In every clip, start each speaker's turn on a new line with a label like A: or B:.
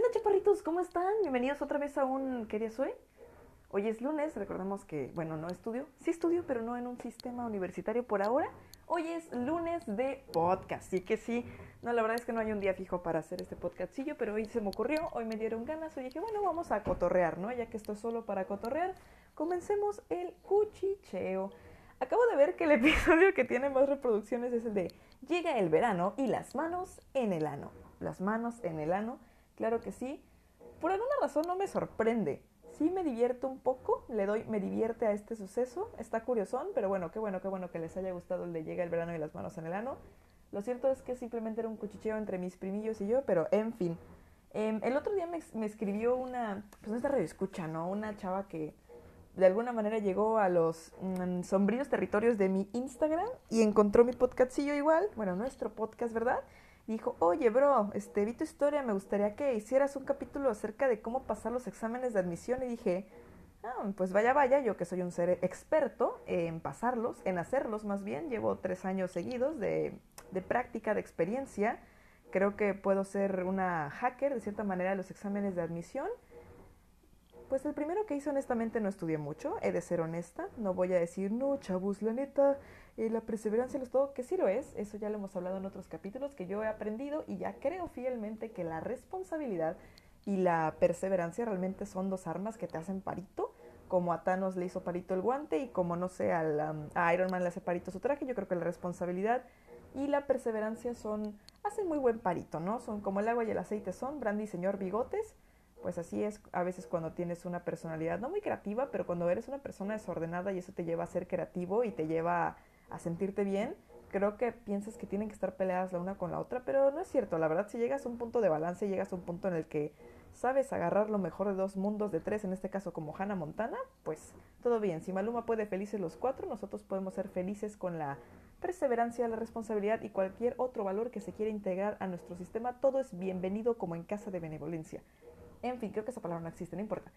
A: onda, chaparritos? ¿Cómo están? Bienvenidos otra vez a un ¿Qué día soy? Hoy es lunes, recordemos que, bueno, no estudio, sí estudio, pero no en un sistema universitario por ahora. Hoy es lunes de podcast, así que sí, no, la verdad es que no hay un día fijo para hacer este podcastillo, pero hoy se me ocurrió, hoy me dieron ganas, hoy dije, bueno, vamos a cotorrear, ¿no? Ya que estoy solo para cotorrear, comencemos el cuchicheo. Acabo de ver que el episodio que tiene más reproducciones es el de Llega el verano y las manos en el ano. Las manos en el ano, claro que sí. Por alguna razón no me sorprende. Sí me divierto un poco, le doy, me divierte a este suceso. Está curiosón, pero bueno, qué bueno, qué bueno que les haya gustado el de Llega el verano y las manos en el ano. Lo cierto es que simplemente era un cuchicheo entre mis primillos y yo, pero en fin. Em, el otro día me, escribió una, pues esta radio escucha, ¿no? Una chava que de alguna manera llegó a los mm, sombríos territorios de mi Instagram y encontró mi podcastillo igual, bueno, nuestro podcast, ¿verdad? Dijo, oye, bro, este, vi tu historia, me gustaría que hicieras un capítulo acerca de cómo pasar los exámenes de admisión y dije, ah, pues vaya, vaya, yo que soy un ser experto en pasarlos, en hacerlos más bien, llevo tres años seguidos de, de práctica, de experiencia, creo que puedo ser una hacker de cierta manera de los exámenes de admisión pues el primero que hice honestamente no estudié mucho, he de ser honesta, no voy a decir, no, chavos, la neta, eh, la perseverancia es todo, que sí lo es, eso ya lo hemos hablado en otros capítulos, que yo he aprendido y ya creo fielmente que la responsabilidad y la perseverancia realmente son dos armas que te hacen parito, como a Thanos le hizo parito el guante y como no sé, al, a Iron Man le hace parito su traje, yo creo que la responsabilidad y la perseverancia son, hacen muy buen parito, ¿no? Son como el agua y el aceite son, Brandy señor bigotes, pues así es a veces cuando tienes una personalidad no muy creativa, pero cuando eres una persona desordenada y eso te lleva a ser creativo y te lleva a sentirte bien, creo que piensas que tienen que estar peleadas la una con la otra, pero no es cierto. La verdad, si llegas a un punto de balance, llegas a un punto en el que sabes agarrar lo mejor de dos mundos, de tres, en este caso como Hannah Montana, pues todo bien. Si Maluma puede felices los cuatro, nosotros podemos ser felices con la perseverancia, la responsabilidad y cualquier otro valor que se quiera integrar a nuestro sistema. Todo es bienvenido como en casa de benevolencia. En fin, creo que esa palabra no existe, no importa.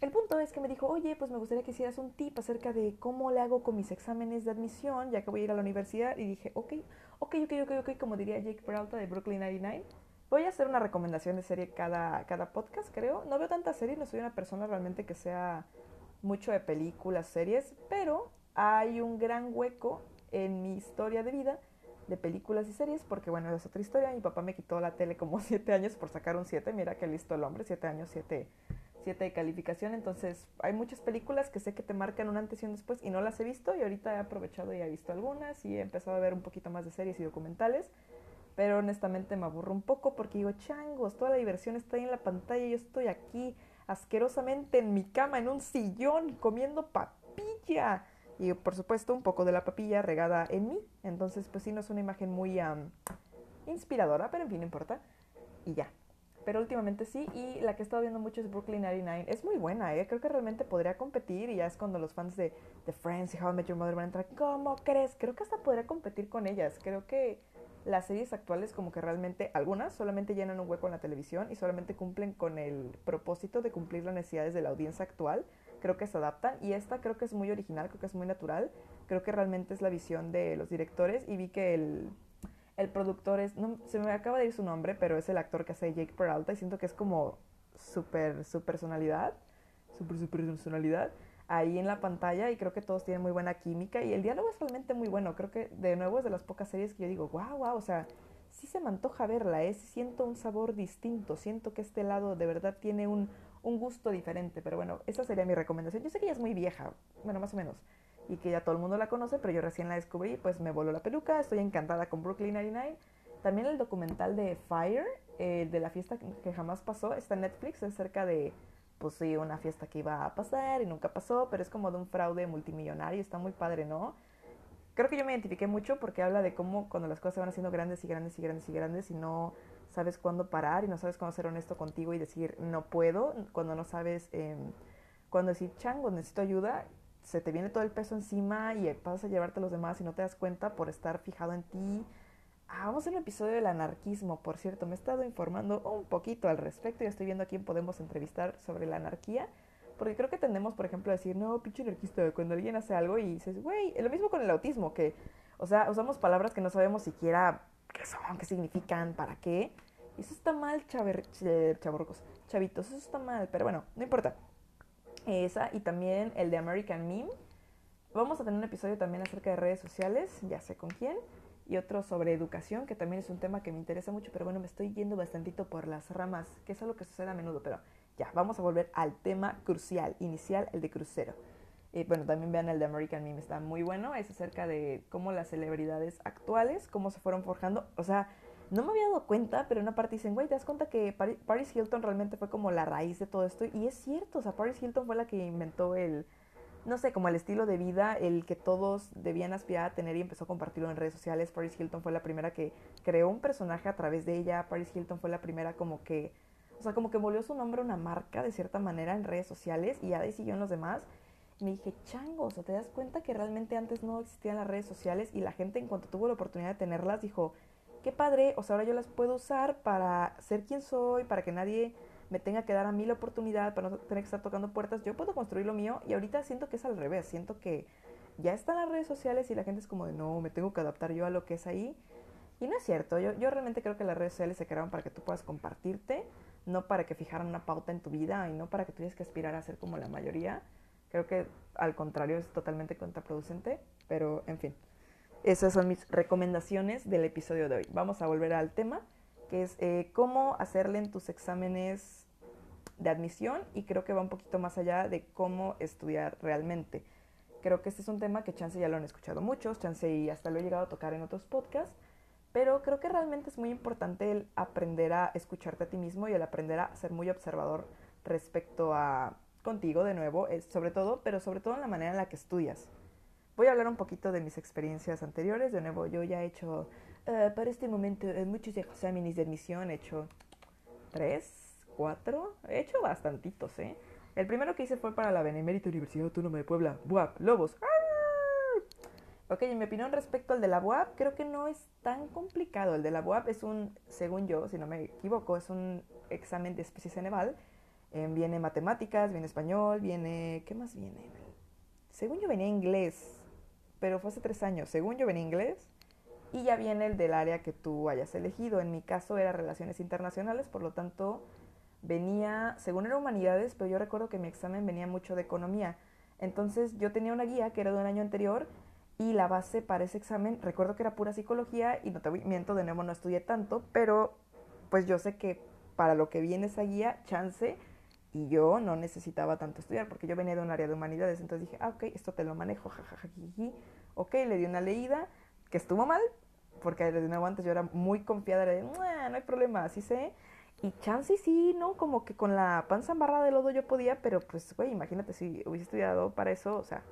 A: El punto es que me dijo, oye, pues me gustaría que hicieras un tip acerca de cómo le hago con mis exámenes de admisión, ya que voy a ir a la universidad. Y dije, ok, ok, ok, ok, ok, como diría Jake Peralta de Brooklyn 99. Voy a hacer una recomendación de serie cada, cada podcast, creo. No veo tantas series, no soy una persona realmente que sea mucho de películas, series, pero hay un gran hueco en mi historia de vida de películas y series, porque bueno, es otra historia. Mi papá me quitó la tele como siete años por sacar un 7. Mira que listo el hombre, siete años, siete, de calificación. Entonces, hay muchas películas que sé que te marcan un antes y un después y no las he visto. Y ahorita he aprovechado y he visto algunas y he empezado a ver un poquito más de series y documentales. Pero honestamente me aburro un poco porque digo, changos, toda la diversión está ahí en la pantalla yo estoy aquí asquerosamente en mi cama, en un sillón, comiendo papilla y por supuesto un poco de la papilla regada en mí. Entonces, pues sí, no es una imagen muy inspiradora, pero en fin, no importa. Y ya. Pero últimamente sí, y la que he estado viendo mucho es Brooklyn 99. Es muy buena, ¿eh? Creo que realmente podría competir y ya es cuando los fans de, de Friends y How I Met Your Mother van a entrar. ¿Cómo crees? Creo que hasta podría competir con ellas. Creo que las series actuales como que realmente, algunas solamente llenan un hueco en la televisión y solamente cumplen con el propósito de cumplir las necesidades de la audiencia actual creo que se adaptan y esta creo que es muy original, creo que es muy natural, creo que realmente es la visión de los directores y vi que el, el productor es, no, se me acaba de ir su nombre, pero es el actor que hace Jake Peralta y siento que es como super, su personalidad, super, super personalidad ahí en la pantalla y creo que todos tienen muy buena química y el diálogo es realmente muy bueno, creo que de nuevo es de las pocas series que yo digo, wow, wow, o sea, sí se me antoja verla, ¿eh? siento un sabor distinto, siento que este lado de verdad tiene un, un gusto diferente. Pero bueno, esa sería mi recomendación. Yo sé que ella es muy vieja, bueno, más o menos, y que ya todo el mundo la conoce, pero yo recién la descubrí, pues me voló la peluca, estoy encantada con Brooklyn 99. También el documental de Fire, de la fiesta que jamás pasó, está en Netflix, es cerca de, pues sí, una fiesta que iba a pasar y nunca pasó, pero es como de un fraude multimillonario, está muy padre, ¿no? Creo que yo me identifiqué mucho porque habla de cómo cuando las cosas se van haciendo grandes y grandes y grandes y grandes y no sabes cuándo parar y no sabes cuándo ser honesto contigo y decir no puedo, cuando no sabes eh, cuándo decir chango, necesito ayuda, se te viene todo el peso encima y pasas a llevarte a los demás y no te das cuenta por estar fijado en ti. Ah, vamos a un episodio del anarquismo, por cierto, me he estado informando un poquito al respecto y estoy viendo a quién podemos entrevistar sobre la anarquía. Porque creo que tendemos, por ejemplo, a decir, no, pinche anarquista, cuando alguien hace algo y dices, güey, lo mismo con el autismo, que, o sea, usamos palabras que no sabemos siquiera qué son, qué significan, para qué. Eso está mal, chaver, chavorcos, chavitos, eso está mal, pero bueno, no importa. Esa y también el de American Meme. Vamos a tener un episodio también acerca de redes sociales, ya sé con quién, y otro sobre educación, que también es un tema que me interesa mucho, pero bueno, me estoy yendo bastantito por las ramas, que es algo que sucede a menudo, pero ya, vamos a volver al tema crucial, inicial, el de crucero. Y bueno, también vean el de American Meme, está muy bueno, es acerca de cómo las celebridades actuales, cómo se fueron forjando, o sea, no me había dado cuenta, pero en una parte dicen, güey, ¿te das cuenta que Paris Hilton realmente fue como la raíz de todo esto? Y es cierto, o sea, Paris Hilton fue la que inventó el, no sé, como el estilo de vida, el que todos debían aspirar a tener y empezó a compartirlo en redes sociales. Paris Hilton fue la primera que creó un personaje a través de ella. Paris Hilton fue la primera como que, o sea, como que volvió su nombre una marca de cierta manera en redes sociales y ya de ahí siguió en los demás. Y me dije, changos, o sea, te das cuenta que realmente antes no existían las redes sociales y la gente en cuanto tuvo la oportunidad de tenerlas dijo, qué padre, o sea, ahora yo las puedo usar para ser quien soy, para que nadie me tenga que dar a mí la oportunidad, para no tener que estar tocando puertas, yo puedo construir lo mío y ahorita siento que es al revés, siento que ya están las redes sociales y la gente es como de, no, me tengo que adaptar yo a lo que es ahí. Y no es cierto, yo, yo realmente creo que las redes sociales se crearon para que tú puedas compartirte, no para que fijaran una pauta en tu vida y no para que tuvieras que aspirar a ser como la mayoría. Creo que al contrario es totalmente contraproducente, pero en fin. Esas son mis recomendaciones del episodio de hoy. Vamos a volver al tema, que es eh, cómo hacerle en tus exámenes de admisión y creo que va un poquito más allá de cómo estudiar realmente. Creo que este es un tema que chance ya lo han escuchado muchos, chance y hasta lo he llegado a tocar en otros podcasts, pero creo que realmente es muy importante el aprender a escucharte a ti mismo y el aprender a ser muy observador respecto a contigo de nuevo, sobre todo, pero sobre todo en la manera en la que estudias. Voy a hablar un poquito de mis experiencias anteriores. De nuevo, yo ya he hecho, uh, para este momento, en muchos exámenes de admisión, he hecho tres, cuatro, he hecho bastantitos, ¿eh? El primero que hice fue para la Benemérita Universidad Autónoma de Puebla, BUAP, Lobos. ¡Ah! Ok, en mi opinión respecto al de la BUAP, creo que no es tan complicado. El de la BUAP es un, según yo, si no me equivoco, es un examen de especies Ceneval. Eh, viene matemáticas, viene español, viene... ¿Qué más viene? Según yo venía inglés, pero fue hace tres años. Según yo venía inglés y ya viene el del área que tú hayas elegido. En mi caso era relaciones internacionales, por lo tanto venía, según era humanidades, pero yo recuerdo que mi examen venía mucho de economía. Entonces yo tenía una guía que era de un año anterior y la base para ese examen, recuerdo que era pura psicología y no te miento, de nuevo no estudié tanto, pero pues yo sé que para lo que viene esa guía, chance, y yo no necesitaba tanto estudiar porque yo venía de un área de humanidades, entonces dije, ah, ok, esto te lo manejo, jajajajiji. Ok, le di una leída que estuvo mal, porque de nuevo antes yo era muy confiada, era de, no hay problema, así sé. Y chance sí, ¿no? Como que con la panza embarrada de lodo yo podía, pero pues, güey, imagínate si hubiese estudiado para eso, o sea,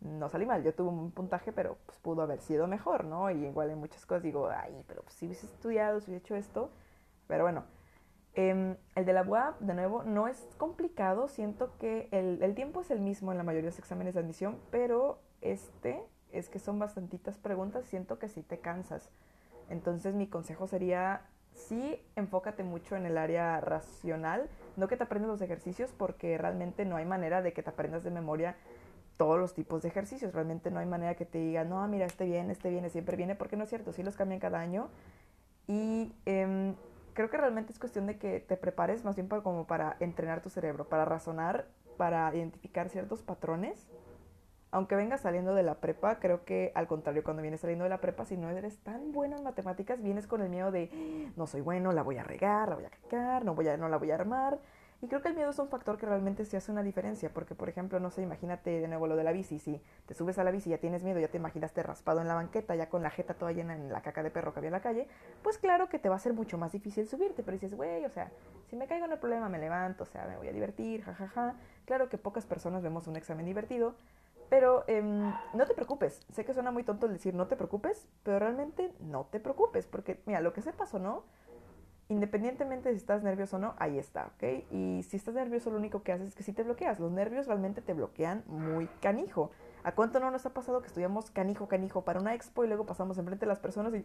A: no salí mal. Yo tuve un puntaje, pero pues pudo haber sido mejor, ¿no? Y igual en muchas cosas digo, ay, pero pues si hubiese estudiado, si hubiese hecho esto. Pero bueno, Em, el de la UAP, de nuevo, no es complicado. Siento que el, el, tiempo es el mismo en la mayoría de los exámenes de admisión, pero este es que son bastantitas preguntas. Siento que sí te cansas. Entonces, mi consejo sería: sí, enfócate mucho en el área racional. No que te aprendas los ejercicios, porque realmente no hay manera de que te aprendas de memoria todos los tipos de ejercicios. Realmente no hay manera que te diga, no, mira, este viene, este viene, siempre viene, porque no es cierto. Sí los cambian cada año. Y. Eh, creo que realmente es cuestión de que te prepares más bien para, como para entrenar tu cerebro, para razonar, para identificar ciertos patrones. Aunque vengas saliendo de la prepa, creo que al contrario, cuando vienes saliendo de la prepa, si no eres tan bueno en matemáticas, vienes con el miedo de no soy bueno, la voy a regar, la voy a cagar, no, voy a, no la voy a armar. Y creo que el miedo es un factor que realmente se hace una diferencia, porque por ejemplo, no sé, imagínate de nuevo lo de la bici, si te subes a la bici y ya tienes miedo, ya te imaginaste raspado en la banqueta, ya con la jeta toda llena en la caca de perro que había en la calle, pues claro que te va a ser mucho más difícil subirte, pero dices, güey, o sea, si me caigo no hay problema, me levanto, o sea, me voy a divertir, jajaja. Ja, ja. Claro que pocas personas vemos un examen divertido, pero em, no te preocupes, sé que suena muy tonto el decir no te preocupes, pero realmente no te preocupes, porque mira, lo que sepas o no, independientemente si estás nervioso o no, ahí está, ¿ok? Y si estás nervioso, lo único que haces es que sí te bloqueas. Los nervios realmente te bloquean muy canijo. ¿A cuánto no nos ha pasado que estudiamos canijo, canijo para una expo y luego pasamos enfrente de las personas y,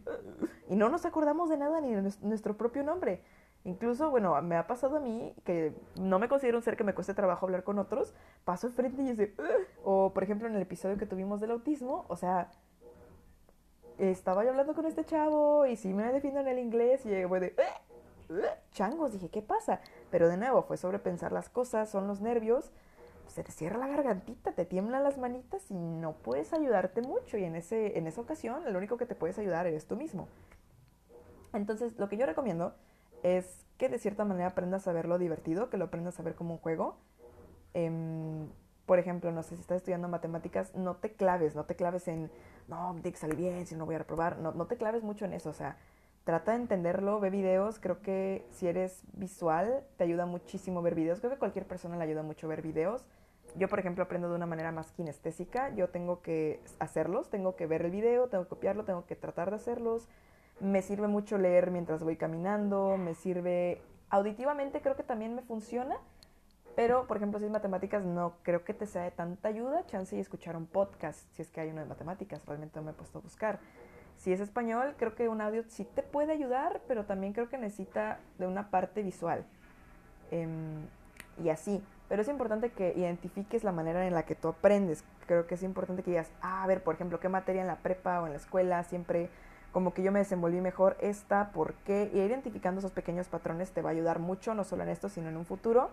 A: y no nos acordamos de nada ni de nuestro propio nombre? Incluso, bueno, me ha pasado a mí que no me considero un ser que me cueste trabajo hablar con otros, paso enfrente y dice, o por ejemplo en el episodio que tuvimos del autismo, o sea, estaba yo hablando con este chavo y sí me defiendo en el inglés y fue de, changos, dije, ¿qué pasa? Pero de nuevo, fue sobrepensar las cosas, son los nervios, se te cierra la gargantita, te tiemblan las manitas y no puedes ayudarte mucho. Y en, ese, en esa ocasión, lo único que te puedes ayudar eres tú mismo. Entonces, lo que yo recomiendo es que de cierta manera aprendas a verlo divertido, que lo aprendas a ver como un juego. Em, por ejemplo, no sé, si estás estudiando matemáticas, no te claves, no te claves en, no, tiene que salir bien, si no voy a reprobar, no, no te claves mucho en eso, o sea, trata de entenderlo, ve videos, creo que si eres visual, te ayuda muchísimo ver videos, creo que cualquier persona le ayuda mucho ver videos. Yo, por ejemplo, aprendo de una manera más kinestésica, yo tengo que hacerlos, tengo que ver el video, tengo que copiarlo, tengo que tratar de hacerlos. Me sirve mucho leer mientras voy caminando, me sirve auditivamente, creo que también me funciona, pero, por ejemplo, si es matemáticas, no creo que te sea de tanta ayuda. Chance y escuchar un podcast, si es que hay uno de matemáticas, realmente no me he puesto a buscar. Si es español, creo que un audio sí te puede ayudar, pero también creo que necesita de una parte visual. Em, y así. Pero es importante que identifiques la manera en la que tú aprendes. Creo que es importante que digas, ah, a ver, por ejemplo, qué materia en la prepa o en la escuela siempre como que yo me desenvolví mejor esta, por qué. Y identificando esos pequeños patrones te va a ayudar mucho, no solo en esto, sino en un futuro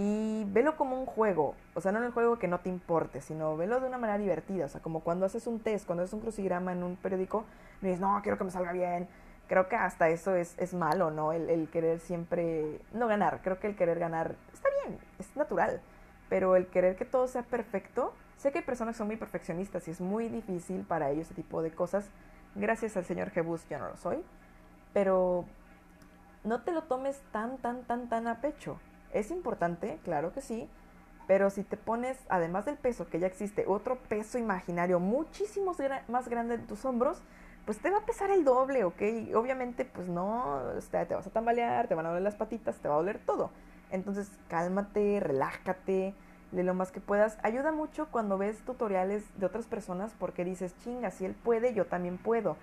A: y velo como un juego, o sea, no el juego que no te importe, sino velo de una manera divertida, o sea, como cuando haces un test, cuando haces un crucigrama en un periódico, dices, no, quiero que me salga bien, creo que hasta eso es, es malo, ¿no? El, el, querer siempre, no ganar, creo que el querer ganar está bien, es natural, pero el querer que todo sea perfecto, sé que hay personas que son muy perfeccionistas y es muy difícil para ellos ese tipo de cosas, gracias al señor Jebus yo no lo soy, pero no te lo tomes tan, tan, tan, tan a pecho es importante, claro que sí, pero si te pones, además del peso que ya existe, otro peso imaginario muchísimo más grande en tus hombros, pues te va a pesar el doble, ¿ok? Obviamente, pues no, te vas a tambalear, te van a doler las patitas, te va a doler todo. Entonces, cálmate, relájate, de lo más que puedas. Ayuda mucho cuando ves tutoriales de otras personas porque dices, chinga, si él puede, yo también puedo.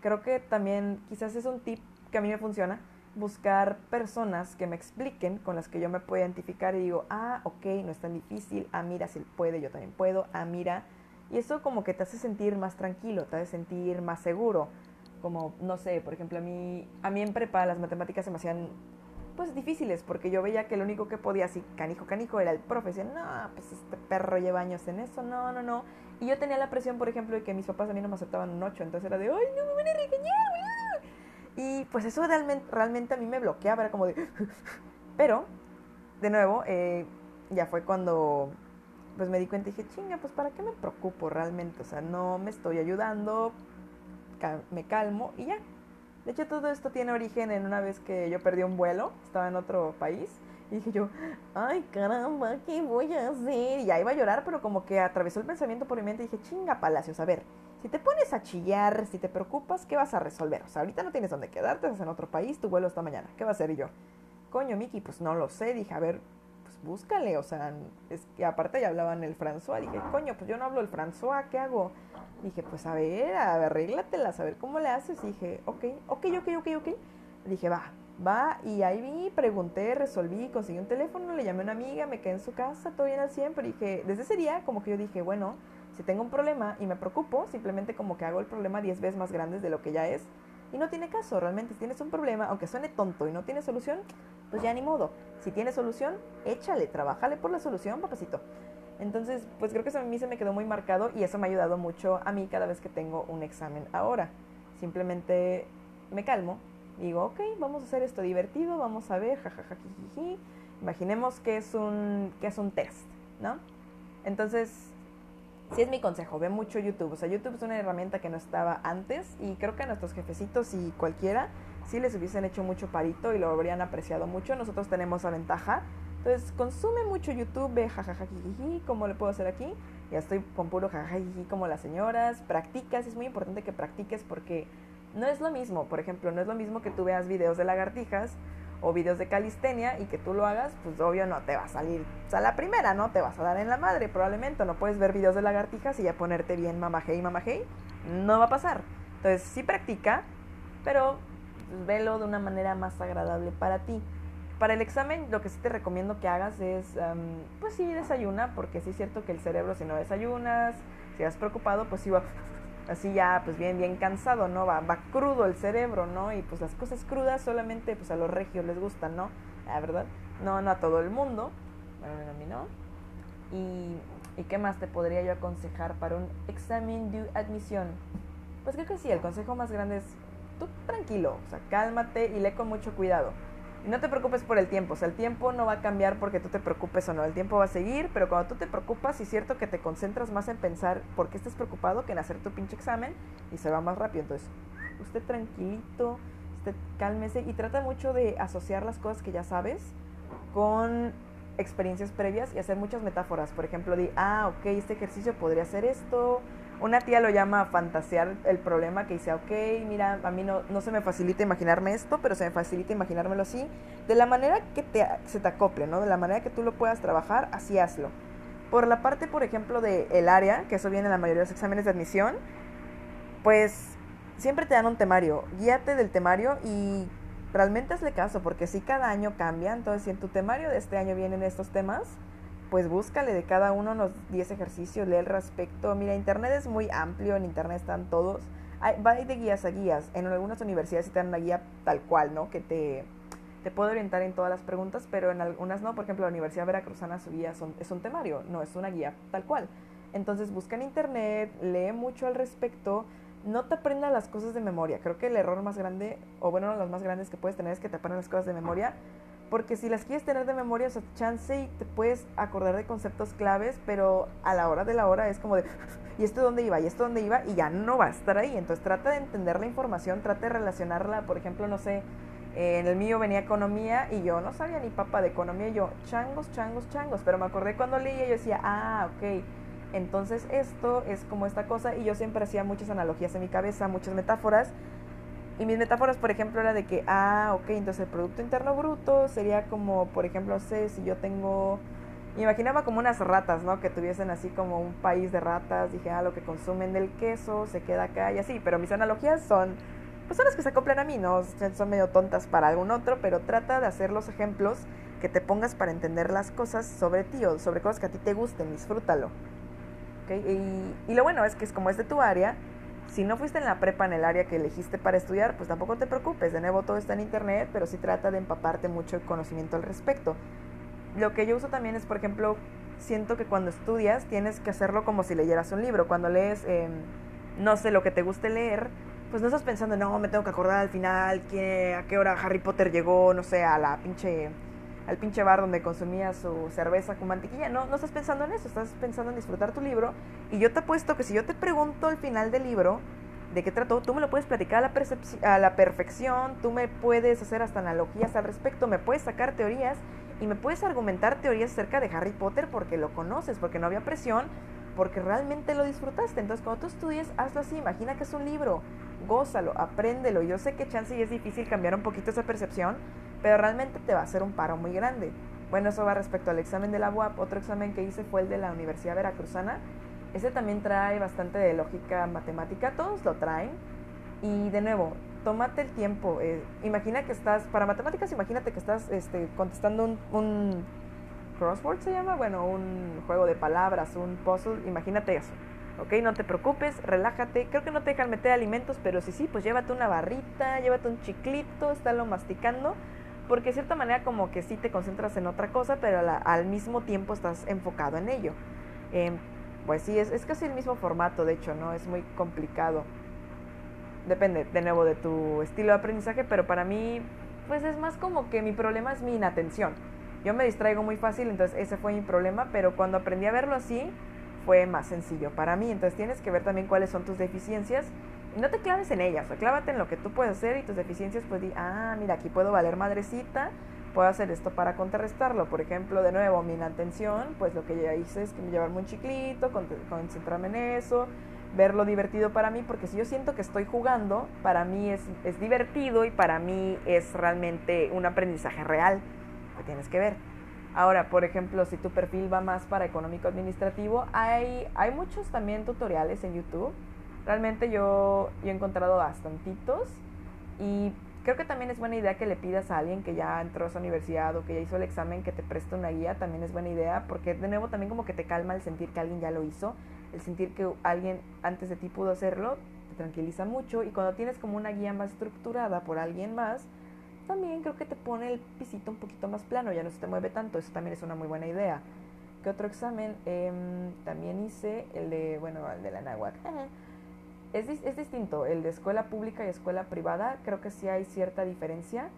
A: Creo que también quizás es un tip que a mí me funciona buscar personas que me expliquen, con las que yo me pueda identificar y digo, ah, ok, no es tan difícil, ah, mira, si él puede, yo también puedo, ah, mira. Y eso como que te hace sentir más tranquilo, te hace sentir más seguro. Como, no sé, por ejemplo, a mí, a mí en prepa las matemáticas se me hacían pues difíciles, porque yo veía que lo único que podía así, canijo, canijo, era el profe. No, pues este perro lleva años en eso, no, no, no. Y yo tenía la presión, por ejemplo, de que mis papás a mí no me aceptaban un 8, entonces era de, ay, no me van a regañar, y pues eso realmente, realmente a mí me bloqueaba, era como de... Pero, de nuevo, eh, ya fue cuando pues me di cuenta y dije, chinga, pues para qué me preocupo realmente, o sea, no me estoy ayudando, me calmo y ya. De hecho, todo esto tiene origen en una vez que yo perdí un vuelo, estaba en otro país, y dije yo, ay caramba, ¿qué voy a hacer? Y ya iba a llorar, pero como que atravesó el pensamiento por mi mente y dije, chinga, Palacios, a ver, si te pones a chillar, si te preocupas, ¿qué vas a resolver? O sea, ahorita no tienes dónde quedarte, estás en otro país, tu vuelo está mañana. ¿Qué va a hacer? Y yo, coño, Miki, pues no lo sé. Dije, a ver, pues búscale. O sea, es que aparte ya hablaban el François. Dije, coño, pues yo no hablo el François, ¿qué hago? Dije, pues a ver, a ver, arréglatelas, a ver cómo le haces. Dije, ok, ok, ok, ok, ok. Dije, va, va. Y ahí vi, pregunté, resolví, conseguí un teléfono, le llamé a una amiga, me quedé en su casa, todo bien al 100. Pero dije, desde ese día, como que yo dije, bueno si tengo un problema y me preocupo, simplemente como que hago el problema 10 veces más grande de lo que ya es. Y no tiene caso, realmente si tienes un problema, aunque suene tonto y no tiene solución, pues ya ni modo. Si tiene solución, échale, trabájale por la solución, papacito. Entonces, pues creo que eso a mí se me quedó muy marcado y eso me ha ayudado mucho a mí cada vez que tengo un examen ahora. Simplemente me calmo, digo, ok, vamos a hacer esto divertido, vamos a ver, jajaja, Imaginemos que es un, que es un test, ¿no? Entonces, sí es mi consejo, ve mucho YouTube. O sea, YouTube es una herramienta que no estaba antes y creo que a nuestros jefecitos y cualquiera sí les hubiesen hecho mucho parito y lo habrían apreciado mucho. Nosotros tenemos la ventaja. Entonces, consume mucho YouTube, ve jajajajiji, como le puedo hacer aquí. Ya estoy con puro jajajajiji como las señoras. Practicas, es muy importante que practiques porque no es lo mismo. Por ejemplo, no es lo mismo que tú veas videos de lagartijas o videos de calistenia y que tú lo hagas, pues obvio no te va a salir. O sea, la primera, ¿no? Te vas a dar en la madre, probablemente. No puedes ver videos de lagartijas y ya ponerte bien mamajey, mamajey. No va a pasar. Entonces, sí practica, pero pues, velo de una manera más agradable para ti. Para el examen, lo que sí te recomiendo que hagas es, pues sí, desayuna, porque sí es cierto que el cerebro, si no desayunas, si vas preocupado, pues sí va así ya pues bien, bien cansado, ¿no? Va, va crudo el cerebro, ¿no? Y pues las cosas crudas solamente pues a los regios les gustan, ¿no? La verdad, no, no a todo el mundo, bueno, a mí no. Y, ¿Y qué más te podría yo aconsejar para un examen de admisión? Pues creo que sí, el consejo más grande es tú tranquilo, o sea, cálmate y lee con mucho cuidado. Y no te preocupes por el tiempo, o sea, el tiempo no va a cambiar porque tú te preocupes o no, el tiempo va a seguir, pero cuando tú te preocupas, sí es cierto que te concentras más en pensar por qué estás preocupado que en hacer tu pinche examen y se va más rápido. Entonces, usted tranquilito, usted cálmese y trata mucho de asociar las cosas que ya sabes con experiencias previas y hacer muchas metáforas. Por ejemplo, di, ah, ok, este ejercicio podría ser esto, una tía lo llama fantasear el problema, que dice, ok, mira, a mí no, no se me facilita imaginarme esto, pero se me facilita imaginármelo así, de la manera que te, se te acople, ¿no? De la manera que tú lo puedas trabajar, así hazlo. Por la parte, por ejemplo, del el área, que eso viene en la mayoría de los exámenes de admisión, pues siempre te dan un temario. Guíate del temario y realmente hazle caso, porque si cada año cambia, entonces si en tu temario de este año vienen estos temas, pues búscale de cada uno unos 10 ejercicios, lee al respecto. Mira, Internet es muy amplio, en Internet están todos. Hay, va de guías a guías. En algunas universidades sí te dan una guía tal cual, ¿no? Que te, te puede orientar en todas las preguntas, pero en algunas no. Por ejemplo, la Universidad Veracruzana su guía son, es un temario, no es una guía tal cual. Entonces busca en Internet, lee mucho al respecto. No te aprendas las cosas de memoria. Creo que el error más grande, o bueno, uno de los más grandes que puedes tener es que te aprendas las cosas de memoria porque si las quieres tener de memoria, o sea, chance y te puedes acordar de conceptos claves, pero a la hora de la hora es como de, ¿y esto dónde iba? ¿Y esto dónde iba? Y ya no va a estar ahí. Entonces trata de entender la información, trata de relacionarla. Por ejemplo, no sé, en el mío venía economía y yo no sabía ni papa de economía. Yo, changos, changos, changos. Pero me acordé cuando leía y yo decía, ah, ok. Entonces esto es como esta cosa. Y yo siempre hacía muchas analogías en mi cabeza, muchas metáforas. Y mis metáforas, por ejemplo, era de que, ah, ok, entonces el Producto Interno Bruto sería como, por ejemplo, sé si yo tengo, me imaginaba como unas ratas, ¿no? Que tuviesen así como un país de ratas, dije, ah, lo que consumen del queso se queda acá y así, pero mis analogías son, pues son las que se acoplan a mí, ¿no? Son medio tontas para algún otro, pero trata de hacer los ejemplos que te pongas para entender las cosas sobre ti o sobre cosas que a ti te gusten, disfrútalo. ¿Okay? Y, y lo bueno es que es como es de tu área, si no fuiste en la prepa en el área que elegiste para estudiar, pues tampoco te preocupes. De nuevo, todo está en internet, pero sí trata de empaparte mucho de conocimiento al respecto. Lo que yo uso también es, por ejemplo, siento que cuando estudias tienes que hacerlo como si leyeras un libro. Cuando lees, em, no sé, lo que te guste leer, pues no estás pensando, no, me tengo que acordar al final que, a qué hora Harry Potter llegó, no sé, a la pinche al pinche bar donde consumía su cerveza con mantequilla. No, no estás pensando en eso, estás pensando en disfrutar tu libro. Y yo te apuesto que si yo te pregunto al final del libro de qué trató, tú me lo puedes platicar a la, a la perfección, tú me puedes hacer hasta analogías al respecto, me puedes sacar teorías y me puedes argumentar teorías acerca de Harry Potter porque lo conoces, porque no había presión, porque realmente lo disfrutaste. Entonces, cuando tú estudies, hazlo así. Imagina que es un libro, gózalo, apréndelo. Yo sé que chance y es difícil cambiar un poquito esa percepción, pero realmente te va a hacer un paro muy grande. Bueno, eso va respecto al examen de la UAP. Otro examen que hice fue el de la Universidad Veracruzana. Ese también trae bastante de lógica matemática, todos lo traen. Y de nuevo, tómate el tiempo. Eh, imagina que estás, para matemáticas, imagínate que estás este, contestando un, crossword, se llama, bueno, un juego de palabras, un puzzle. Imagínate eso. ¿ok? No te preocupes, relájate. Creo que no te dejan meter alimentos, pero si sí, pues llévate una barrita, llévate un chiclito, estálo masticando porque de cierta manera como que sí te concentras en otra cosa, pero al mismo tiempo estás enfocado en ello. Em, pues sí, es, es, casi el mismo formato, de hecho, ¿no? Es muy complicado. Depende, de nuevo, de tu estilo de aprendizaje, pero para mí, pues es más como que mi problema es mi inatención. Yo me distraigo muy fácil, entonces ese fue mi problema, pero cuando aprendí a verlo así, fue más sencillo para mí. Entonces tienes que ver también cuáles son tus deficiencias no te claves en ellas, clávate en lo que tú puedes hacer y tus deficiencias, pues di, ah, mira, aquí puedo valer madrecita, puedo hacer esto para contrarrestarlo. Por ejemplo, de nuevo, mi inattención, pues lo que ya hice es que me llevarme un chiclito, concentrarme en eso, verlo divertido para mí, porque si yo siento que estoy jugando, para mí es, es divertido y para mí es realmente un aprendizaje real que tienes que ver. Ahora, por ejemplo, si tu perfil va más para económico administrativo, hay, hay muchos también tutoriales en YouTube Realmente yo, he encontrado bastantitos y creo que también es buena idea que le pidas a alguien que ya entró a esa universidad o que ya hizo el examen que te preste una guía, también es buena idea porque de nuevo también como que te calma el sentir que alguien ya lo hizo. el sentir que alguien antes de ti pudo hacerlo, te tranquiliza mucho y cuando tienes como una guía más estructurada por alguien más, también creo que te pone el pisito un poquito más plano, ya no se te mueve tanto, eso también es una muy buena idea. ¿Qué otro examen? Em, también hice el de, bueno, el de la náhuatl. Es, es distinto, el de escuela pública y escuela privada, creo que sí hay cierta diferencia.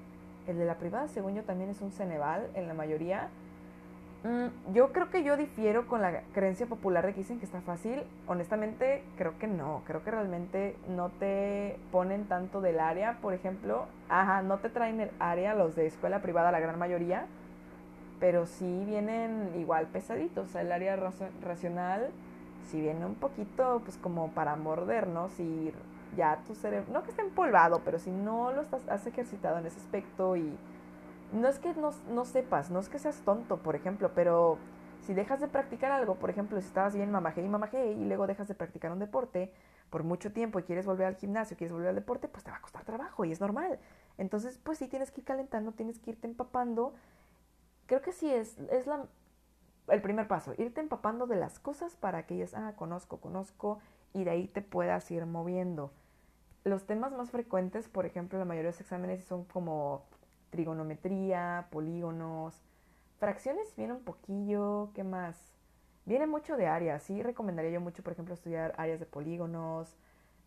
A: El de la privada, según yo, también es un Ceneval en la mayoría. Mm, yo creo que yo difiero con la creencia popular de que dicen que está fácil. Honestamente, creo que no. Creo que realmente no te ponen tanto del área, por ejemplo. Ajá, no te traen el área los de escuela privada, la gran mayoría. Pero sí vienen igual pesaditos. O sea, el área racional sí viene un poquito, pues como para morder, ¿no? Si ya tu cerebro, no que esté empolvado, pero si no lo estás, has ejercitado en ese aspecto y no es que no, no, sepas, no es que seas tonto, por ejemplo, pero si dejas de practicar algo, por ejemplo, si estabas bien mamaje y mamaje y luego dejas de practicar un deporte por mucho tiempo y quieres volver al gimnasio, quieres volver al deporte, pues te va a costar trabajo y es normal. Entonces, pues sí tienes que ir calentando, tienes que irte empapando. Creo que sí es, es la, el primer paso, irte empapando de las cosas para que ellas, ah, conozco, conozco, y de ahí te puedas ir moviendo. Los temas más frecuentes, por ejemplo, la mayoría de los exámenes son como trigonometría, polígonos, fracciones viene un poquillo, ¿qué más? Viene mucho de áreas, sí recomendaría yo mucho, por ejemplo, estudiar áreas de polígonos,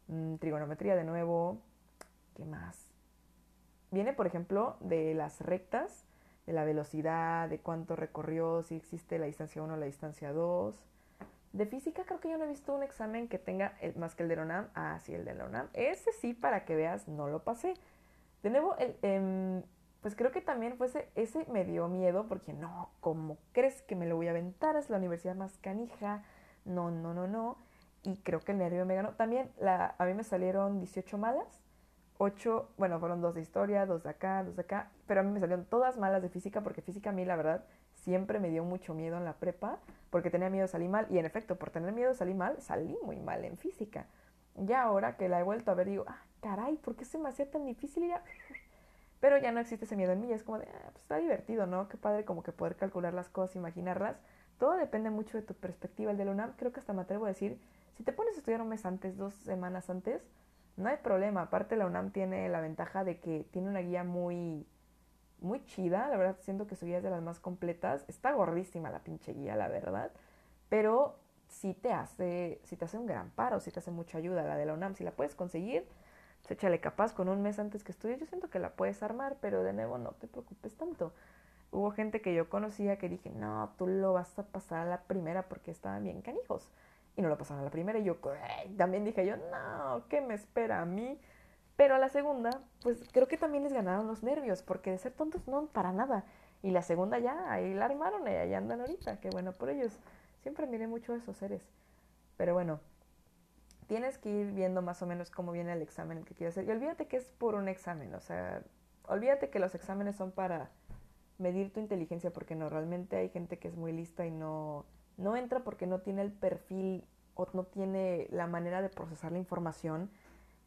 A: mm, trigonometría de nuevo, ¿qué más? Viene, por ejemplo, de las rectas, de la velocidad, de cuánto recorrió, si existe la distancia 1 o la distancia 2. De física creo que yo no he visto un examen que tenga más que el de la Ah, sí, el de la Ese sí, para que veas, no lo pasé. De nuevo, el, em, pues creo que también fue ese, me dio miedo porque no, ¿cómo crees que me lo voy a aventar? Es la universidad más canija. No, no, no, no. Y creo que el nervio me ganó. También la, a mí me salieron 18 malas. 8, bueno, fueron dos de historia, dos de acá, dos de acá. Pero a mí me salieron todas malas de física porque física a mí, la verdad, siempre me dio mucho miedo en la prepa porque tenía miedo de salir mal. Y en efecto, por tener miedo de salir mal, salí muy mal en física. Ya ahora que la he vuelto a ver, digo, ah, caray, ¿por qué se me hacía tan difícil? Pero ya no existe ese miedo en mí, es como de, ah, pues está divertido, ¿no? Qué padre como que poder calcular las cosas, imaginarlas. Todo depende mucho de tu perspectiva. El de la UNAM, creo que hasta me atrevo a decir, si te pones a estudiar un mes antes, dos semanas antes, no hay problema. Aparte la UNAM tiene la ventaja de que tiene una guía muy, muy chida. La verdad, siento que su guía es de las más completas. Está gordísima la pinche guía, la verdad. Pero sí te hace, sí te hace un gran paro, sí te hace mucha ayuda la de la UNAM. Si la puedes conseguir, échale capaz con un mes antes que estudies, yo siento que la puedes armar, pero de nuevo no te preocupes tanto. Hubo gente que yo conocía que dije, no, tú lo vas a pasar a la primera porque estaban bien canijos. Y no lo pasaron a la primera y yo también dije yo, no, ¿qué me espera a mí? Pero a la segunda, pues creo que también les ganaron los nervios, porque de ser tontos no, para nada. Y la segunda ya, ahí la armaron y ahí andan ahorita, qué bueno por ellos. Siempre miré mucho a esos seres. Pero bueno, tienes que ir viendo más o menos cómo viene el examen que quieres hacer. Y olvídate que es por un examen, o sea, olvídate que los exámenes son para medir tu inteligencia, porque no, realmente hay gente que es muy lista y no, no entra porque no tiene el perfil o no tiene la manera de procesar la información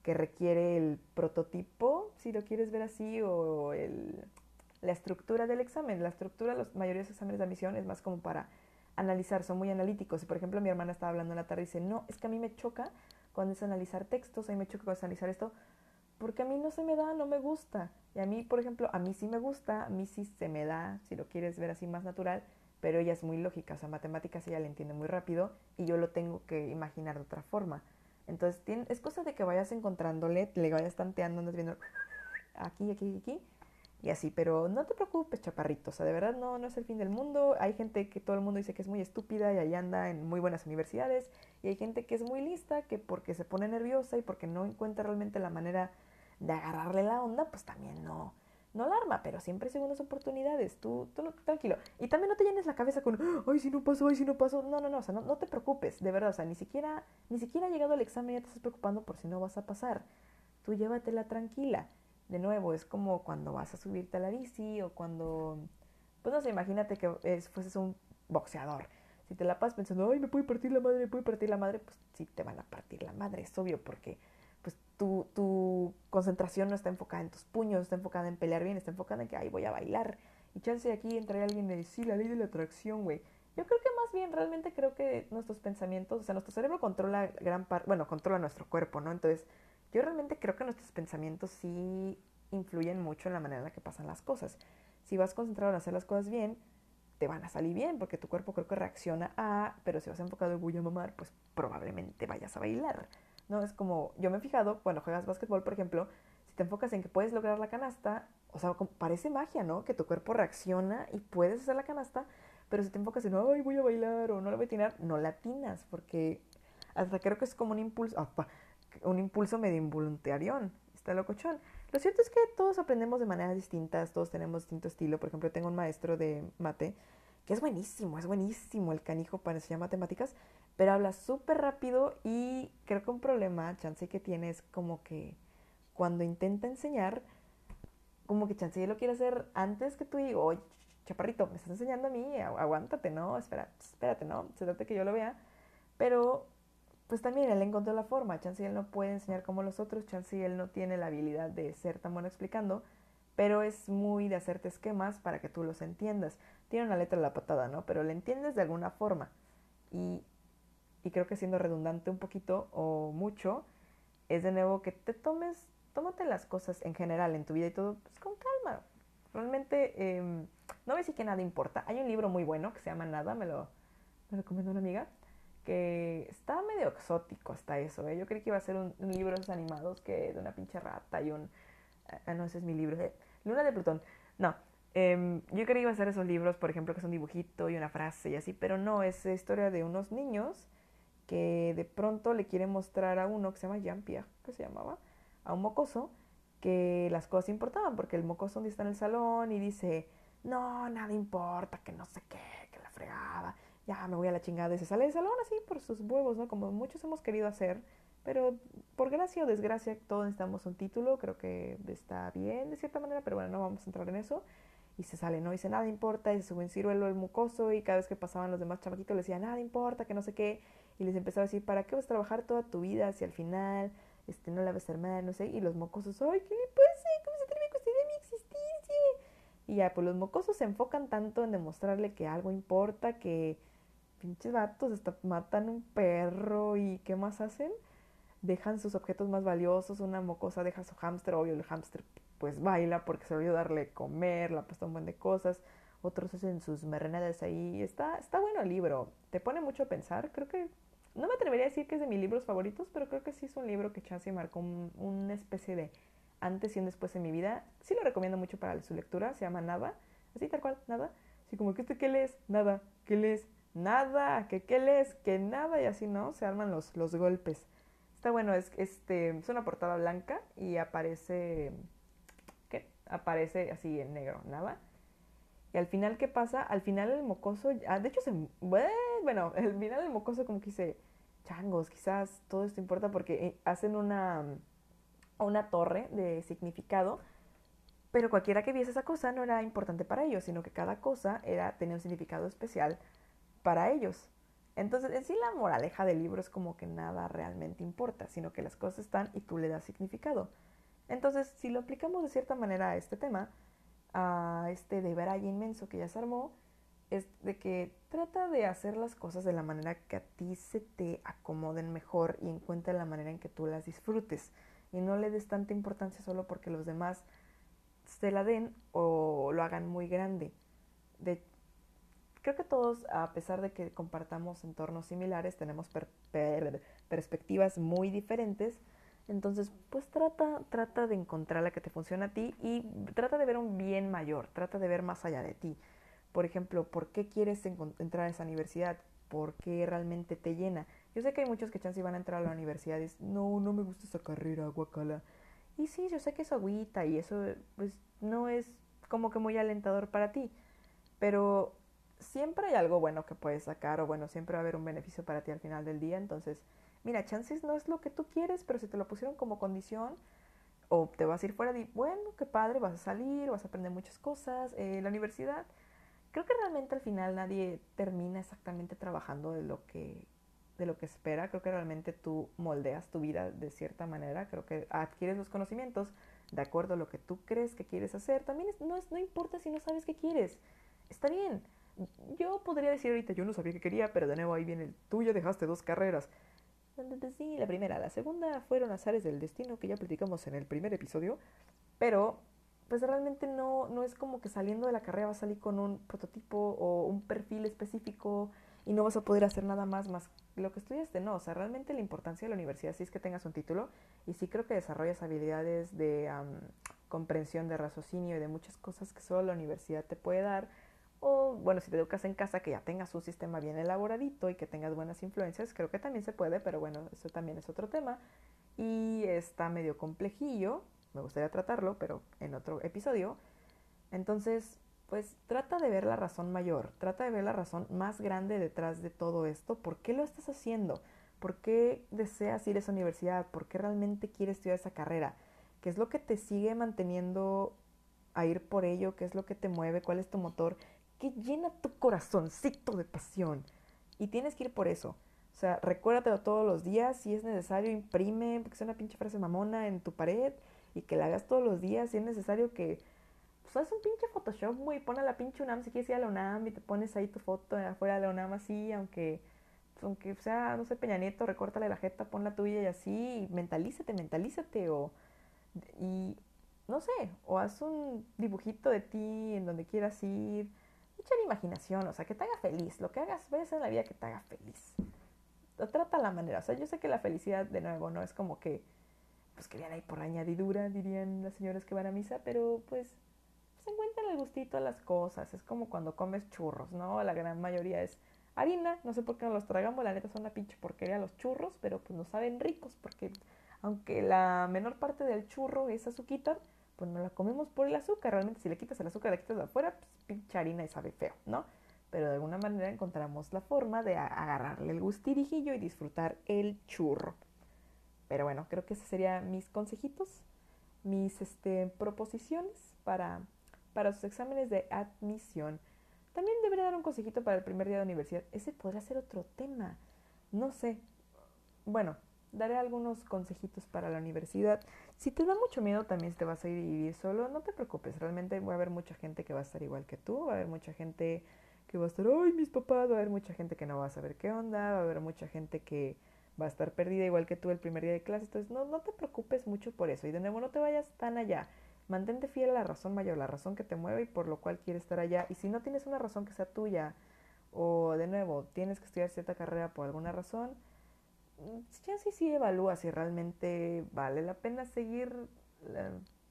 A: que requiere el prototipo, si lo quieres ver así, o el, la estructura del examen. La estructura los mayores exámenes de admisión es más como para analizar, son muy analíticos. Por ejemplo, mi hermana estaba hablando en la tarde y dice, no, es que a mí me choca cuando es analizar textos, a mí me choca cuando es analizar esto, porque a mí no se me da, no me gusta. Y a mí, por ejemplo, a mí sí me gusta, a mí sí se me da, si lo quieres ver así más natural, pero ella es muy lógica, o sea, matemáticas ella le entiende muy rápido y yo lo tengo que imaginar de otra forma. Entonces, es cosa de que vayas encontrándole, le vayas tanteando, andas viendo aquí, aquí, aquí, y así, pero no te preocupes, chaparrito, o sea, de verdad no, no es el fin del mundo. Hay gente que todo el mundo dice que es muy estúpida y ahí anda en muy buenas universidades, y hay gente que es muy lista, que porque se pone nerviosa y porque no encuentra realmente la manera de agarrarle la onda, pues también no, no la arma, pero siempre hay segundas oportunidades, tú, tú tranquilo. Y también no te llenes la cabeza con, ay, si no pasó, ay, si no pasó. No, no, no, o sea, no, no te preocupes, de verdad, o sea, ni siquiera, ni siquiera ha llegado el examen y ya te estás preocupando por si no vas a pasar. Tú llévatela tranquila de nuevo, es como cuando vas a subirte a la bici o cuando, pues no sé, imagínate que es, fueses un boxeador. Si te la pasas pensando, ay, me puede partir la madre, me puede partir la madre, pues sí te van a partir la madre, es obvio, porque tu, tu concentración no está enfocada en tus puños, está enfocada en pelear bien, está enfocada en que, ay, voy a bailar. Y chance de aquí entraría alguien y dice, sí, la ley de la atracción, güey. Yo creo que más bien, realmente creo que nuestros pensamientos, o sea, nuestro cerebro controla gran parte, bueno, controla nuestro cuerpo, ¿no? Entonces, yo realmente creo que nuestros pensamientos sí influyen mucho en la manera en la que pasan las cosas. Si vas concentrado en hacer las cosas bien, te van a salir bien, porque tu cuerpo creo que reacciona a, pero si vas enfocado en voy a mamar, pues probablemente vayas a bailar. ¿No? Es como, yo me he fijado, cuando juegas básquetbol, por ejemplo, si te enfocas en que puedes lograr la canasta, o sea, parece magia, ¿no? Que tu cuerpo reacciona y puedes hacer la canasta, pero si te enfocas en, ay, voy a bailar o no la voy a tirar, no la atinas, porque hasta creo que es como un impulso, un impulso medio involuntario, está locochón. Lo cierto es que todos aprendemos de maneras distintas, todos tenemos distinto estilo. Por ejemplo, tengo un maestro de mate que es buenísimo, es buenísimo el canijo para enseñar matemáticas, pero habla súper rápido y creo que un problema, chance que tiene es como que cuando intenta enseñar, como que chance lo quiere hacer antes que tú y oye, chaparrito, me estás enseñando a mí, aguántate, ¿no? Espera, espérate, ¿no? Se trata que yo lo vea. Pero, pues también él encontró la forma. Chance él no puede enseñar como los otros, chance él no tiene la habilidad de ser tan bueno explicando, pero es muy de hacerte esquemas para que tú los entiendas. Tiene una letra a la patada, ¿no? Pero le entiendes de alguna forma. Y, y creo que siendo redundante un poquito o mucho, es de nuevo que te tomes, tómate las cosas en general en tu vida y todo, pues con calma. Realmente, eh, no a decir que nada importa. Hay un libro muy bueno que se llama Nada, me lo, me recomendó una amiga, que está medio exótico hasta eso. ¿eh? Yo creí que iba a ser un, libro de animados que de una pinche rata y un... Ah, no, ese es mi libro. Eh, Luna de Plutón. No, eh, yo creí que iba a ser esos libros, por ejemplo, que es un dibujito y una frase y así, pero no, es historia de unos niños que de pronto le quieren mostrar a uno que se llama Jean-Pierre, que se llamaba, a un mocoso, que las cosas importaban, porque el mocoso un día está en el salón y dice, no, nada importa, que no sé qué, que la fregada, ya me voy a la chingada y se sale del salón así por sus huevos, ¿no? Como muchos hemos querido hacer, pero por gracia o desgracia todos necesitamos un título, creo que está bien de cierta manera, pero bueno, no vamos a entrar en eso. Y se sale, no dice nada importa, y se sube en ciruelo el mucoso, y cada vez que pasaban los demás chamaquitos le decía nada importa, que no sé qué, y les empezaba a decir, ¿para qué vas a trabajar toda tu vida si al final este, no la ves hermana, no sé, y los mocosos, ay, ¿qué le pasa? ¿Cómo se atreve a cuestionar mi existencia? Y ya, pues los mocosos se enfocan tanto en demostrarle que algo importa, que pinches vatos hasta matan un perro y ¿qué más hacen? Dejan sus objetos más valiosos, una mocosa deja su hámster, obvio el hámster pues baila porque se olvidó darle comer, la puesto un buen de cosas, otros hacen sus merrenadas ahí, está, está bueno el libro, te pone mucho a pensar, creo que no me atrevería a decir que es de mis libros favoritos, pero creo que sí es un libro que Chance marcó una especie de antes y un después en mi vida. Sí lo recomiendo mucho para su lectura, se llama Nada, así tal cual, Nada. Así como que este, ¿qué lees? Nada, ¿qué lees? Nada, que qué lees? Que nada, y así, ¿no? Se arman los, los golpes. Está bueno, es, este, es una portada blanca y aparece, ¿qué? Aparece así en negro, nada. Y al final, ¿qué pasa? Al final el mocoso, ah, de hecho, se, bueno, al final el mocoso como que dice, changos, quizás todo esto importa porque eh, hacen una, una torre de significado, pero cualquiera que viese esa cosa no era importante para ellos, sino que cada cosa era, tenía un significado especial para ellos. Entonces, en sí la moraleja del libro es como que nada realmente importa, sino que las cosas están y tú le das significado. Entonces, si lo aplicamos de cierta manera a este tema, a este de Braille inmenso que ya se armó, es de que trata de hacer las cosas de la manera que a ti se te acomoden mejor y encuentra la manera en que tú las disfrutes y no le des tanta importancia solo porque los demás se la den o lo hagan muy grande. De, creo que todos, a pesar de que compartamos entornos similares, tenemos perspectivas muy diferentes entonces, pues trata, trata de encontrar la que te funciona a ti y trata de ver un bien mayor, trata de ver más allá de ti. Por ejemplo, ¿por qué quieres entrar a esa universidad? ¿Por qué realmente te llena? Yo sé que hay muchos que chance van a entrar a la universidad y dicen, no, no me gusta esa carrera, guacala. Y sí, yo sé que es agüita y eso pues no es como que muy alentador para ti. Pero siempre hay algo bueno que puedes sacar o bueno, siempre va a haber un beneficio para ti al final del día. Entonces, mira, chances no es lo que tú quieres, pero si te lo pusieron como condición, o te vas a ir fuera de, bueno, qué padre, vas a salir, vas a aprender muchas cosas, eh, la universidad, creo que realmente al final nadie termina exactamente trabajando de lo que de lo que espera, creo que realmente tú moldeas tu vida de cierta manera, creo que adquieres los conocimientos de acuerdo a lo que tú crees que quieres hacer, también no, es, no importa si no sabes qué quieres, está bien, Yo podría decir ahorita, yo no sabía que quería, pero de nuevo ahí viene el tuyo, dejaste dos carreras. Sí, la primera, la segunda fueron azares del destino que ya platicamos en el primer episodio, pero pues realmente no, no es como que saliendo de la carrera vas a salir con un prototipo o un perfil específico y no vas a poder hacer nada más más lo que estudiaste, no, o sea, realmente la importancia de la universidad sí es que tengas un título y sí creo que desarrollas habilidades de comprensión, de raciocinio y de muchas cosas que solo la universidad te puede dar, o bueno, si te educas en casa, que ya tengas un sistema bien elaboradito y que tengas buenas influencias, creo que también se puede, pero bueno, eso también es otro tema y está medio complejillo, me gustaría tratarlo, pero en otro episodio. Entonces, pues trata de ver la razón mayor, trata de ver la razón más grande detrás de todo esto. ¿Por qué lo estás haciendo? ¿Por qué deseas ir a esa universidad? ¿Por qué realmente quieres estudiar esa carrera? ¿Qué es lo que te sigue manteniendo a ir por ello? ¿Qué es lo que te mueve? ¿Cuál es tu motor? ¿Qué llena tu corazoncito de pasión? Y tienes que ir por eso. O sea, recuérdatelo todos los días. Si es necesario, imprime, porque es una pinche frase mamona en tu pared y que la hagas todos los días. Si es necesario que pues haz un pinche Photoshop, muy pon a la pinche UNAM si quieres ir a la UNAM y te pones ahí tu foto afuera de la UNAM así, aunque, pues, aunque sea, no sé, Peña Nieto, recórtale la jeta, pon la tuya y así, y mentalízate, mentalízate, o, y, no sé, o haz un dibujito de ti en donde quieras ir, la imaginación, o sea, que te haga feliz, lo que hagas, hacer en la vida que te haga feliz. O trata la manera, o sea, yo sé que la felicidad, de nuevo, no es como que, pues que ahí por añadidura, dirían las señoras que van a misa, pero pues se encuentran el gustito a las cosas. Es como cuando comes churros, ¿no? La gran mayoría es harina. No sé por qué no los tragamos. La neta son una pinche porquería los churros, pero pues no saben ricos porque aunque la menor parte del churro es azuquita, pues no la comemos por el azúcar. Realmente si le quitas el azúcar, le quitas de afuera, pues pinche harina y sabe feo, ¿no? Pero de alguna manera encontramos la forma de agarrarle el gustirijillo y disfrutar el churro. Pero bueno, creo que esos serían mis consejitos, mis este, proposiciones para para sus exámenes de admisión. También debería dar un consejito para el primer día de universidad. Ese podría ser otro tema. No sé. Bueno, daré algunos consejitos para la universidad. Si te da mucho miedo también si te vas a ir y vivir solo, no te preocupes. Realmente va a haber mucha gente que va a estar igual que tú. Va a haber mucha gente que va a estar, ay, mis papás. Va a haber mucha gente que no va a saber qué onda. Va a haber mucha gente que va a estar perdida igual que tú el primer día de clase. Entonces, no, no te preocupes mucho por eso. Y de nuevo, no te vayas tan allá. Mantente fiel a la razón mayor, la razón que te mueve y por lo cual quieres estar allá. Y si no tienes una razón que sea tuya, o de nuevo, tienes que estudiar cierta carrera por alguna razón, ya sí, sí evalúa si realmente vale la pena seguir,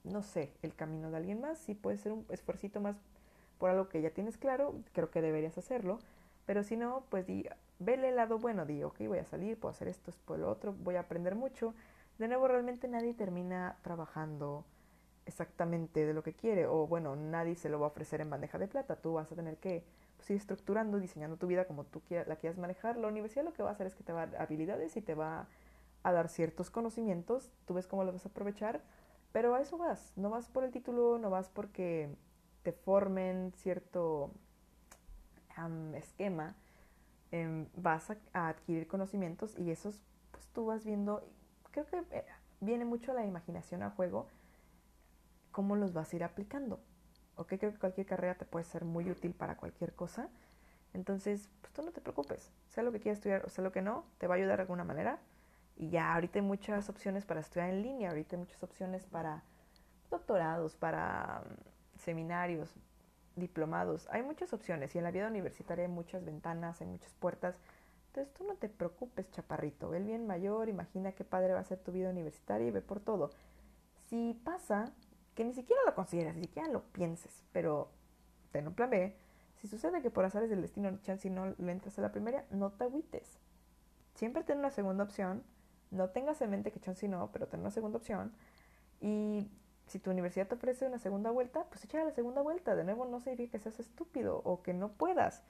A: no sé, el camino de alguien más. Si puede ser un esfuercito más por algo que ya tienes claro, creo que deberías hacerlo. Pero si no, pues di, vele el lado bueno, di, ok, voy a salir, puedo hacer esto, esto, lo otro, voy a aprender mucho. De nuevo, realmente nadie termina trabajando exactamente de lo que quiere o bueno, nadie se lo va a ofrecer en bandeja de plata, tú vas a tener que pues, ir estructurando, diseñando tu vida como tú la quieras manejar. La universidad lo que va a hacer es que te va a dar habilidades y te va a dar ciertos conocimientos, tú ves cómo los vas a aprovechar, pero a eso vas, no vas por el título, no vas porque te formen cierto esquema, em, vas a, adquirir conocimientos y esos pues tú vas viendo, creo que eh, viene mucho la imaginación a juego, cómo los vas a ir aplicando. ¿Ok? Creo que cualquier carrera te puede ser muy útil para cualquier cosa. Entonces, pues tú no te preocupes. Sea lo que quieras estudiar o sea lo que no, te va a ayudar de alguna manera. Y ya ahorita hay muchas opciones para estudiar en línea, ahorita hay muchas opciones para doctorados, para mm, seminarios, diplomados. Hay muchas opciones y en la vida universitaria hay muchas ventanas, hay muchas puertas. Entonces tú no te preocupes, chaparrito. Ve el bien mayor, imagina qué padre va a ser tu vida universitaria y ve por todo. Si pasa que ni siquiera lo consideres, ni siquiera lo pienses, pero ten un plan B. Si sucede que por azares del destino chance no le entras a la primera, no te agüites. Siempre ten una segunda opción. No tengas en mente que chance no, pero ten una segunda opción. Y si tu universidad te ofrece una segunda vuelta, pues echa la segunda vuelta. De nuevo, no significa que seas estúpido o que no puedas.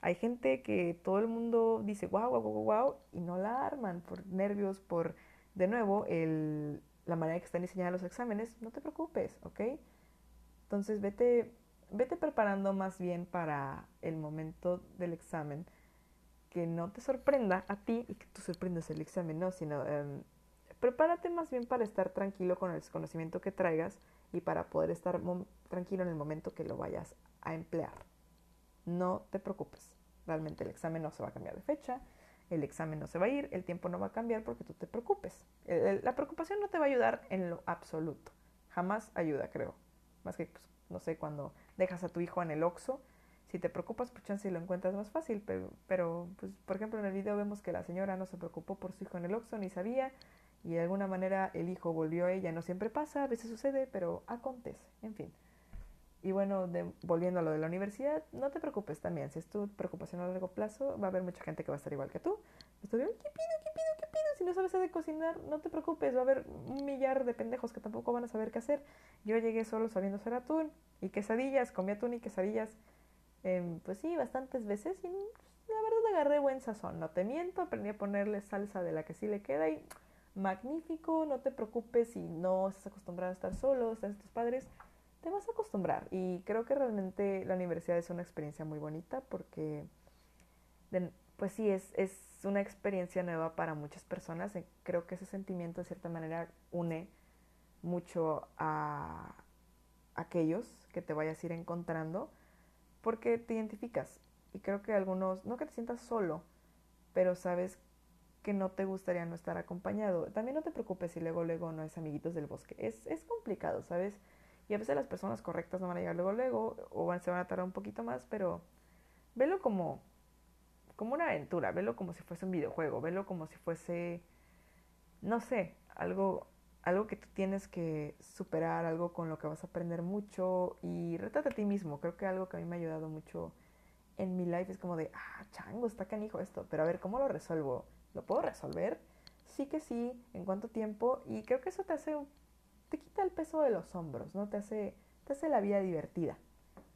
A: Hay gente que todo el mundo dice wow, wow, wow, wow, y no la arman por nervios, por, de nuevo, el, la manera que están diseñados los exámenes, no te preocupes, ¿ok? Entonces vete, vete preparando más bien para el momento del examen, que no te sorprenda a ti y que tú sorprendas el examen, no, sino em, prepárate más bien para estar tranquilo con el conocimiento que traigas y para poder estar tranquilo en el momento que lo vayas a emplear. no te preocupes. Realmente el examen no se va a cambiar de fecha, el examen no se va a ir, el tiempo no va a cambiar porque tú te preocupes. La preocupación no te va a ayudar en lo absoluto. Jamás ayuda, creo. Más que, pues, no sé, cuando dejas a tu hijo en el oxo, si te preocupas, pues chance lo encuentras más fácil. Pero, pero, pues, por ejemplo, en el video vemos que la señora no se preocupó por su hijo en el oxo, ni sabía, y de alguna manera el hijo volvió a ella. No siempre pasa, a veces sucede, pero acontece. En fin. Y bueno, volviendo a lo de la universidad, no te preocupes también. Si es tu preocupación a largo plazo, va a haber mucha gente que va a estar igual que tú. Estoy, ¿qué pido, qué pido, qué pido? Si no sabes de cocinar, no te preocupes. Va a haber un millar de pendejos que tampoco van a saber qué hacer. Yo llegué solo sabiendo hacer atún y quesadillas. Comí atún y quesadillas, em, pues sí, bastantes veces. Y la verdad agarré buen sazón. No te miento, aprendí a ponerle salsa de la que sí le queda y magnífico. No te preocupes si no estás acostumbrado a estar solo, estás tus padres te vas a acostumbrar. Y creo que realmente la universidad es una experiencia muy bonita porque, pues sí, es, es una experiencia nueva para muchas personas. Creo que ese sentimiento de cierta manera une mucho a aquellos que te vayas a ir encontrando porque te identificas. Y creo que algunos, no que te sientas solo, pero sabes que no te gustaría no estar acompañado. También no te preocupes si luego, luego no es amiguitos del bosque. Es, es complicado, ¿sabes? Y a veces las personas correctas no van a llegar luego, luego, o se van a tardar un poquito más, pero velo como, como una aventura, velo como si fuese un videojuego, velo como si fuese, no sé, algo, algo que tú tienes que superar, algo con lo que vas a aprender mucho y retrata a ti mismo. Creo que algo que a mí me ha ayudado mucho en mi life es como de, ah, chango, está canijo esto, pero a ver, ¿cómo lo resuelvo? ¿Lo puedo resolver? Sí que sí, ¿en cuánto tiempo? Y creo que eso te hace te quita el peso de los hombros, ¿no? Te hace, te hace la vida divertida.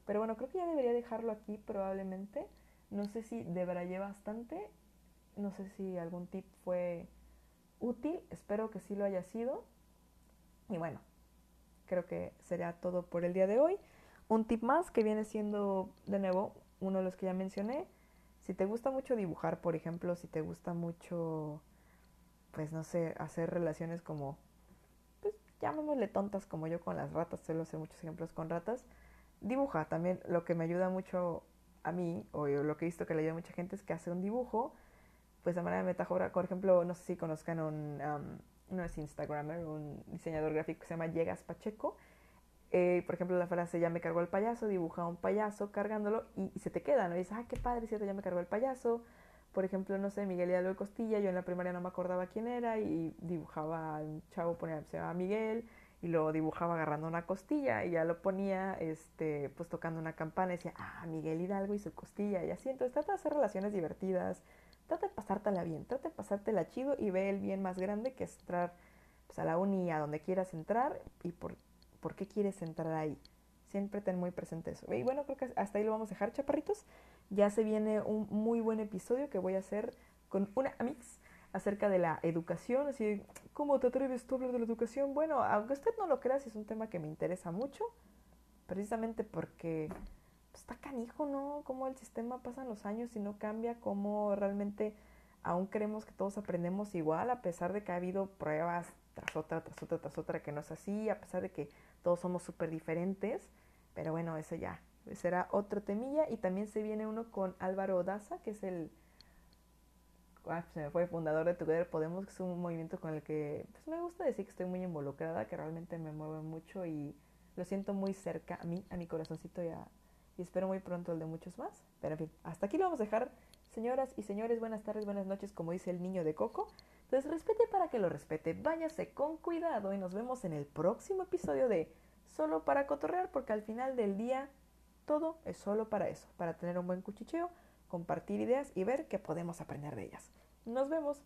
A: Pero bueno, creo que ya debería dejarlo aquí probablemente. No sé si debrayé bastante. No sé si algún tip fue útil. Espero que sí lo haya sido. Y bueno, creo que será todo por el día de hoy. Un tip más que viene siendo, de nuevo, uno de los que ya mencioné. Si te gusta mucho dibujar, por ejemplo, si te gusta mucho, pues no sé, hacer relaciones como llamémosle tontas como yo con las ratas, suelo hacer muchos ejemplos con ratas, dibuja también, lo que me ayuda mucho a mí, o lo que he visto que le ayuda a mucha gente es que hace un dibujo, pues de manera metáfora, por ejemplo, no sé si conozcan un, no es Instagramer, un diseñador gráfico que se llama Llegas Pacheco, eh, por ejemplo, la frase ya me cargó el payaso, dibuja un payaso cargándolo y, se te queda, ¿no? Y dices, ah, qué padre, cierto, ya me cargó el payaso, por ejemplo, no sé, Miguel Hidalgo de Costilla, yo en la primaria no me acordaba quién era y dibujaba un chavo, ponía, se llama Miguel, y lo dibujaba agarrando una costilla y ya lo ponía, este, pues tocando una campana y decía, ah, Miguel Hidalgo y su costilla y así. Entonces trata de hacer relaciones divertidas, trata de pasártela bien, trata de pasártela chido y ve el bien más grande que es entrar pues, a la uni, a donde quieras entrar y por, por qué quieres entrar ahí. Siempre ten muy presente eso. Y bueno, creo que hasta ahí lo vamos a dejar, chaparritos. Ya se viene un muy buen episodio que voy a hacer con una amix acerca de la educación, así, ¿cómo te atreves tú a hablar de la educación? Bueno, aunque usted no lo crea, es un tema que me interesa mucho, precisamente porque pues, está canijo, ¿no? Cómo el sistema pasa los años y no cambia, cómo realmente aún creemos que todos aprendemos igual, a pesar de que ha habido pruebas tras otra, tras otra, tras otra que no es así, a pesar de que todos somos súper diferentes, pero bueno, eso ya será otro temilla. Y también se viene uno con Álvaro Daza, que es el. Ah, se me fue fundador de Together Podemos, que es un movimiento con el que pues, me gusta decir que estoy muy involucrada, que realmente me mueve mucho y lo siento muy cerca a mí, a mi corazoncito y, y espero muy pronto el de muchos más. Pero en fin, hasta aquí lo vamos a dejar. Señoras y señores, buenas tardes, buenas noches, como dice el niño de Coco. Entonces respete para que lo respete, váyase con cuidado y nos vemos en el próximo episodio de Solo para cotorrear, porque al final del día todo es solo para eso, para tener un buen cuchicheo, compartir ideas y ver qué podemos aprender de ellas. Nos vemos.